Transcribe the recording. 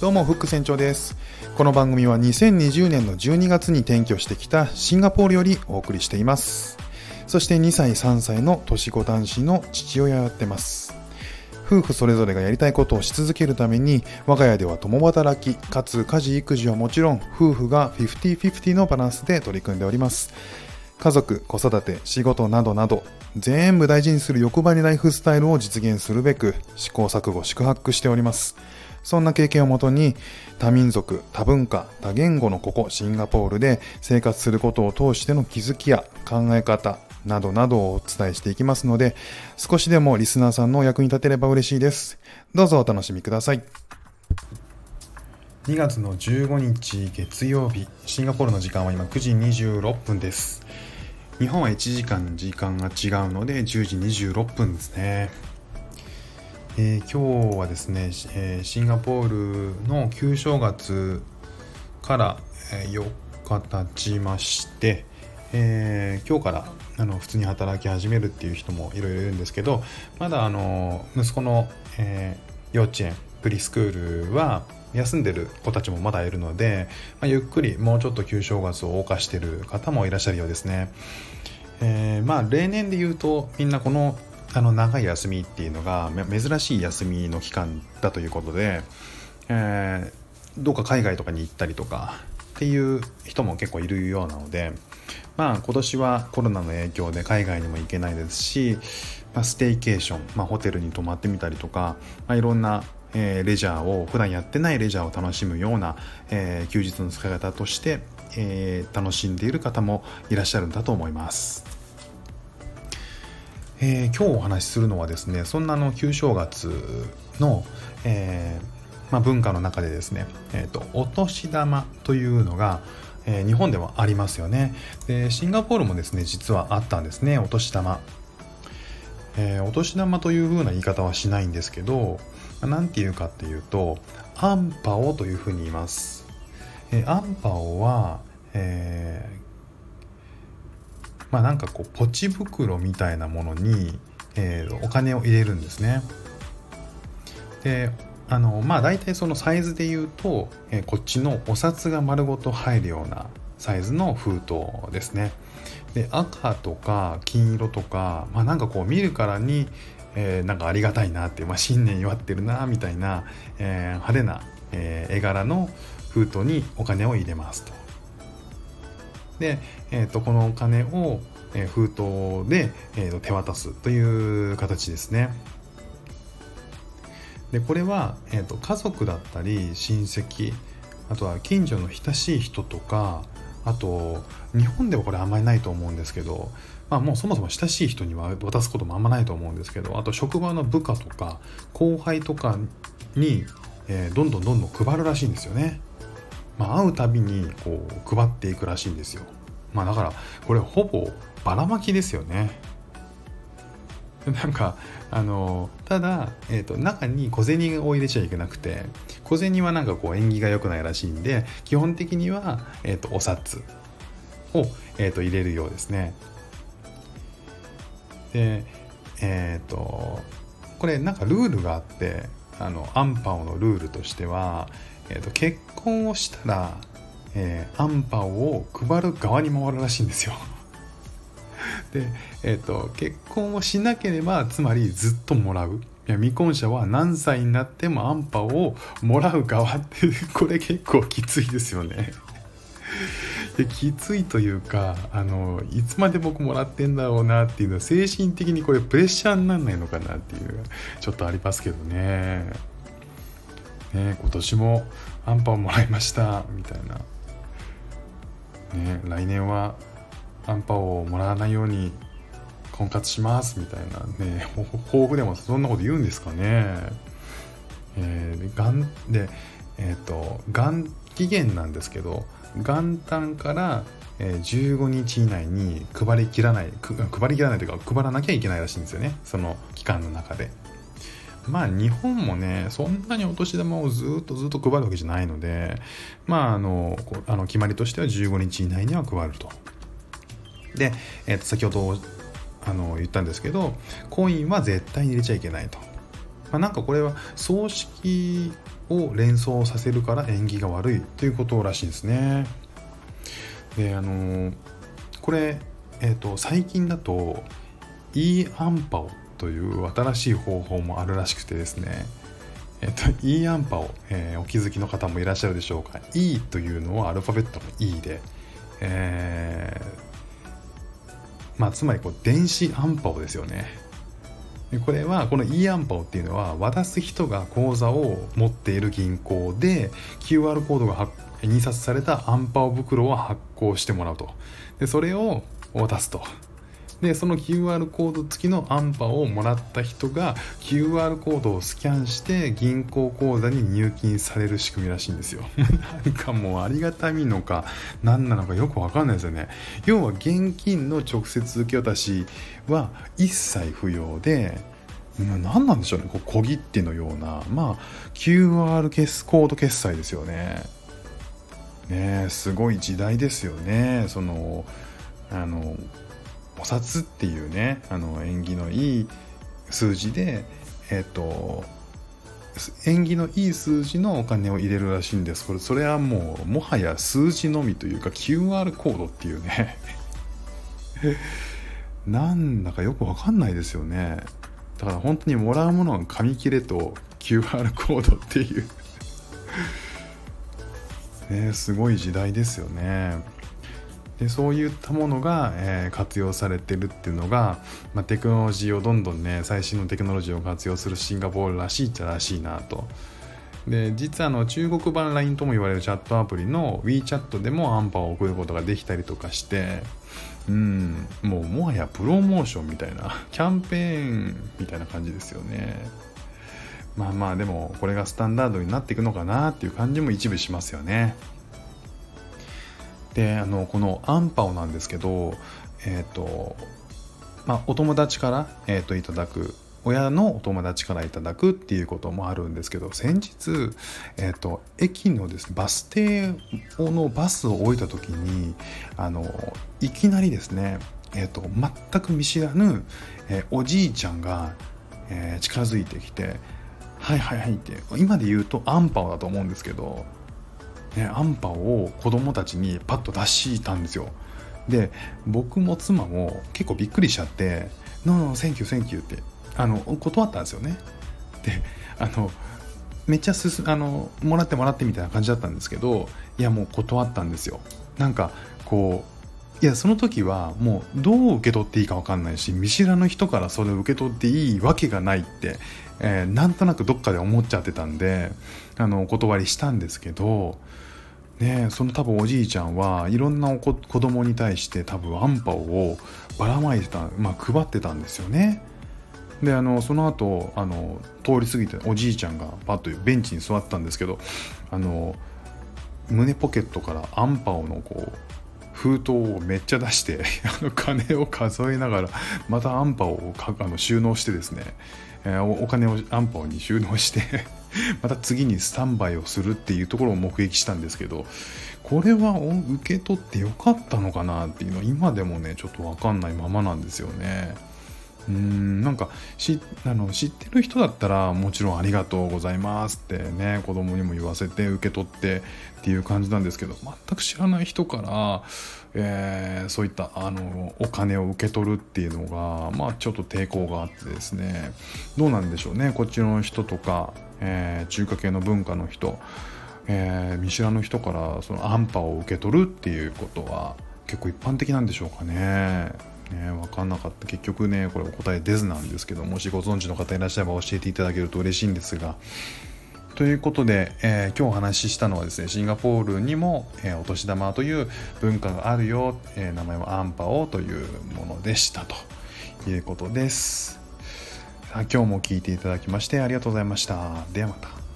どうもフック船長です。この番組は2020年の12月に転居してきたシンガポールよりお送りしています。そして2歳3歳の年子男子の父親をやってます。夫婦それぞれがやりたいことをし続けるために我が家では共働きかつ家事育児はもちろん夫婦が50-50のバランスで取り組んでおります。家族子育て仕事などなど全部大事にする欲張りライフスタイルを実現するべく試行錯誤宿泊しております。そんな経験をもとに多民族多文化多言語のここシンガポールで生活することを通しての気づきや考え方などなどをお伝えしていきますので少しでもリスナーさんのお役に立てれば嬉しいです。どうぞお楽しみください。2月の15日月曜日シンガポールの時間は今9時26分です。日本は1時間時間が違うので10時26分ですね。えー、今日はですね、えー、シンガポールの旧正月から、え、4日経ちまして、えー、今日からあの普通に働き始めるっていう人もいろいろいるんですけどまだあの息子の、えー、幼稚園プリスクールは休んでる子たちもまだいるので、まあ、ゆっくりもうちょっと旧正月を謳歌してる方もいらっしゃるようですね。えー、まあ例年で言うとみんなこのあの長い休みっていうのが珍しい休みの期間だということで、えー、どうか海外とかに行ったりとかっていう人も結構いるようなのでまあ今年はコロナの影響で海外にも行けないですし、まあ、ステイケーション、まあ、ホテルに泊まってみたりとか、まあ、いろんなえー、レジャーを普段やってないレジャーを楽しむような、えー、休日の使い方として、えー、楽しんでいる方もいらっしゃるんだと思います。えー、今日お話しするのはですねそんなの旧正月の、えー、まあ、文化の中でですね、えーと、お年玉というのが、えー、日本ではありますよね。でシンガポールもですね実はあったんですねお年玉、えお年玉という風な言い方はしないんですけど何て言うかっていうとアンパオというふうに言います、えアンパオは、えまあなんかこうポチ袋みたいなものに、えー、お金を入れるんですね。であのまあ大体そのサイズで言うと、えー、こっちのお札が丸ごと入るようなサイズの封筒ですね。で赤とか金色とか、まあ、なんかこう見るからに、えー、なんかありがたいなって、まあ、新年祝ってるなみたいな、えー、派手な、えー、絵柄の封筒にお金を入れますと。で、えーと、このお金を、え封筒で、えーと、手渡すという形ですね。でこれは、えーと、家族だったり親戚あとは近所の親しい人とかあと日本ではこれあんまりないと思うんですけど、まあ、もうそもそも親しい人には渡すこともあんまないと思うんですけどあと職場の部下とか後輩とかに、えー、どんどんどんどん配るらしいんですよね。まあ、会うたびにこう配っていくらしいんですよ。まあだからこれほぼばらまきですよね。なんかあのただ、えーと、中に小銭を入れちゃいけなくて小銭はなんかこう縁起が良くないらしいんで基本的には、えーと、お札を、えーと、入れるようですね。でえっ、ー、とこれなんかルールがあってあのアンパオのルールとしては、えー、と結婚をしたら、えー、アンパオを配る側に回るらしいんですよ。で、えーと、結婚をしなければつまりずっともらう。いや未婚者は何歳になってもアンパオをもらう側って これ結構きついですよね。できついというかあのいつまで僕もらってんだろうなっていうのは精神的にこれプレッシャーになんないのかなっていうちょっとありますけどね。ね今年もアンパンもらいましたみたいな。ね来年はアンパンをもらわないように婚活しますみたいなね抱負でもそんなこと言うんですかね。えー、がんでえっ、ー、と元期限なんですけど元旦から15日以内に配りきらない配りきらないというか配らなきゃいけないらしいんですよねその期間の中でまあ日本もねそんなにお年玉をずっとずっと配るわけじゃないのでまああのあの決まりとしては15日以内には配るとで、えー、と先ほどあの言ったんですけどコインは絶対に入れちゃいけないと、まあ、なんかこれは葬式を連想させるから縁起が悪いということらしいんですね。であのこれ、えーと、最近だとイーアンパオという新しい方法もあるらしくてですねえっ、と、イーアンパオ、えー、お気づきの方もいらっしゃるでしょうか。E というのはアルファベットの E で、えー、まあ、つまりこう電子アンパオですよね。これはこの e アンパオっていうのは渡す人が口座を持っている銀行で QR コードが印刷されたアンパオ袋を発行してもらうと。でそれを渡すと。でその QR コード付きのアンパをもらった人が QR コードをスキャンして銀行口座に入金される仕組みらしいんですよ。なんかもうありがたみのか何なのかよくわかんないですよね。要は現金の直接受け渡しは一切不要で何なんでしょうねこう小切手のような。まあ QR コード決済ですよね。ねすごい時代ですよね。そのあのお札っていうねあの縁起のいい数字でえっ、と縁起のいい数字のお金を入れるらしいんです。これそれはもうもはや数字のみというか QR コードっていうね。なんだかよくわかんないですよね。だから本当にもらうものは紙切れと QR コードっていう。ねすごい時代ですよねでそういったものが、えー、活用されてるっていうのが、まあ、テクノロジーをどんどんね最新のテクノロジーを活用するシンガポールらしいっちゃらしいなと。で実はあの中国版 LINE とも言われるチャットアプリの WeChat でもアンパンを送ることができたりとかしてうんもうもはやプロモーションみたいなキャンペーンみたいな感じですよねまあまあでもこれがスタンダードになっていくのかなっていう感じも一部しますよねであのこのアンパオなんですけどえっ、ー、とまあお友達から、えーと、いただく親のお友達からいただくっていうこともあるんですけど先日、えーと、駅のですねバス停のバスを降りた時にあのいきなりですね、えーと、と全く見知らぬ、えー、おじいちゃんが、えー、近づいてきて「はいはいはい」って今で言うとアンパオだと思うんですけどね、アンパを子供たちにパッと出したんですよ。で僕も妻も結構びっくりしちゃって「 No no thank you thank you」ってあの断ったんですよね。であのめっちゃすあのもらってもらってみたいな感じだったんですけどいやもう断ったんですよ。なんかこういやその時はもうどう受け取っていいか分かんないし見知らぬ人からそれを受け取っていいわけがないって、えー、なんとなくどっかで思っちゃってたんであのお断りしたんですけどねその多分おじいちゃんはいろんな子供に対して多分アンパオをばらまいてた、まあ、配ってたんですよね。であのその後あの通り過ぎておじいちゃんがパッとベンチに座ったんですけどあの胸ポケットからアンパオのこう封筒をめっちゃ出して あの金を数えながらまたアンパをあの収納してですね、えー、お金をアンパに収納して また次にスタンバイをするっていうところを目撃したんですけどこれは受け取ってよかったのかなっていうのは今でもねちょっと分かんないままなんですよね。うんなんかしあの知ってる人だったらもちろんありがとうございますってね子供にも言わせて受け取ってっていう感じなんですけど全く知らない人から、えー、そういったあのお金を受け取るっていうのがまあちょっと抵抗があってですねどうなんでしょうねこっちの人とか、えー、中華系の文化の人、えー、見知らぬ人からその安波を受け取るっていうことは結構一般的なんでしょうかね。ね、分かんなかった。結局ねこれお答え出ずなんですけどもしご存知の方いらっしゃれば教えていただけると嬉しいんですが。ということで、えー、今日お話ししたのはですねシンガポールにも、えー、お年玉という文化があるよ、えー、名前はアンパオというものでしたということです。あ今日も聞いていただきましてありがとうございました。ではまた。